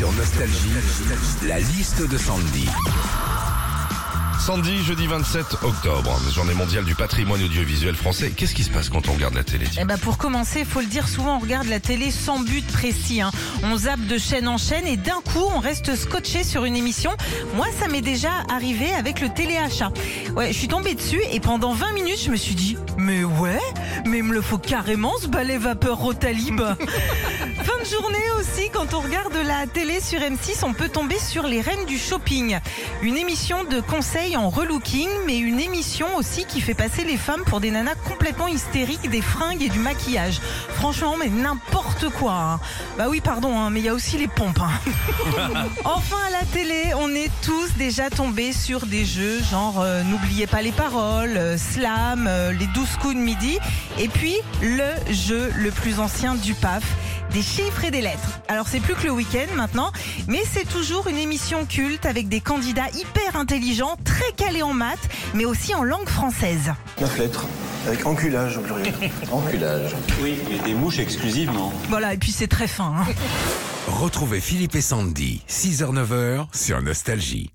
Sur Nostalgie, la liste de Sandy. Sandy, jeudi 27 octobre, journée mondiale du patrimoine audiovisuel français. Qu'est-ce qui se passe quand on regarde la télé Eh ben pour commencer, faut le dire souvent, on regarde la télé sans but précis. hein. On zappe de chaîne en chaîne et d'un coup, on reste scotché sur une émission. Moi, ça m'est déjà arrivé avec le téléachat. Ouais, je suis tombée dessus et pendant 20 minutes, je me suis dit, mais ouais, mais il me le faut carrément ce balai vapeur Rotalib. fin de journée aussi, quand on regarde la télé sur M6, on peut tomber sur les reines du shopping. Une émission de conseils en relooking, mais une émission aussi qui fait passer les femmes pour des nanas complètement hystériques, des fringues et du maquillage. Franchement, mais n'importe quoi. hein. Bah oui, pardon, hein, mais il y a aussi les pompes. hein. enfin, à la télé, on est tous déjà tombés sur des jeux genre euh, N'oubliez pas les paroles, euh, Slam, euh, les 12 coups de midi, et puis le jeu le plus ancien du PAF des chiffres et des lettres. Alors c'est plus que le week-end maintenant, mais c'est toujours une émission culte avec des candidats hyper intelligents, très calés en maths, mais aussi en langue française. 9 lettres, avec enculage au pluriel. Enculage. Oui, et des mouches exclusivement. Voilà, et puis c'est très fin. hein. Retrouvez Philippe et Sandy, 6h-9h sur Nostalgie.